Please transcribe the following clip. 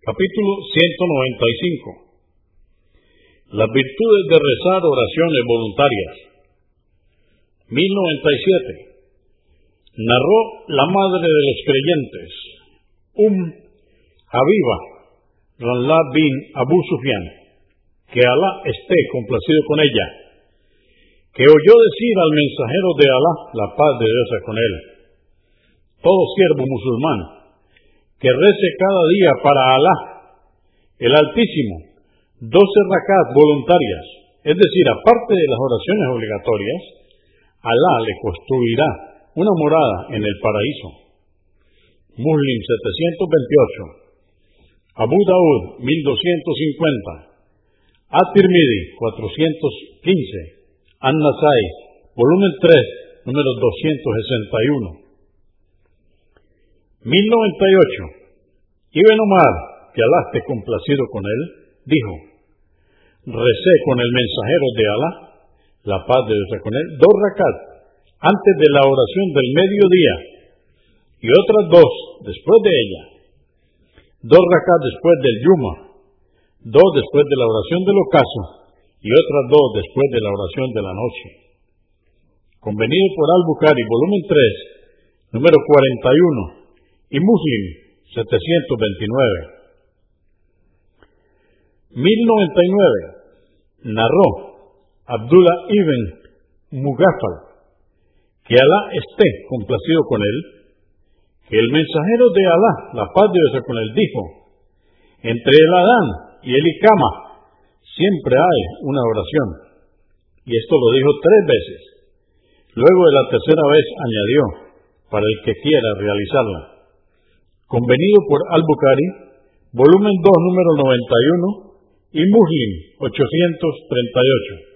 Capítulo 195. Las virtudes de rezar oraciones voluntarias. 1097. Narró la madre de los creyentes, Um Habiba, Ranla bin Abu Sufyan, que Alá esté complacido con ella, que oyó decir al mensajero de Alá, la paz de Dios con él, todo siervo musulmán, que rece cada día para Alá, el Altísimo, doce rakat voluntarias, es decir, aparte de las oraciones obligatorias, Alá le construirá una morada en el paraíso. Muslim 728, Abu Daud 1250, At-Tirmidhi 415, An-Nasai, volumen 3, número 261. 1098. Ibn Omar, que Alá esté complacido con él, dijo, recé con el mensajero de Alá, la paz de Dios con él, dos rakat antes de la oración del mediodía y otras dos después de ella, dos rakat después del yuma, dos después de la oración del ocaso y otras dos después de la oración de la noche. Convenido por Al-Bukhari, volumen 3, número 41, y Muslim 729. 1099 narró Abdullah ibn Mugafal, que Alá esté complacido con él, que el mensajero de Alá, la paz de Dios con él, dijo, entre el Adán y el Ikama siempre hay una oración. Y esto lo dijo tres veces. Luego de la tercera vez añadió, para el que quiera realizarla convenido por Al-Bukhari, volumen 2, número 91, y Muslim 838.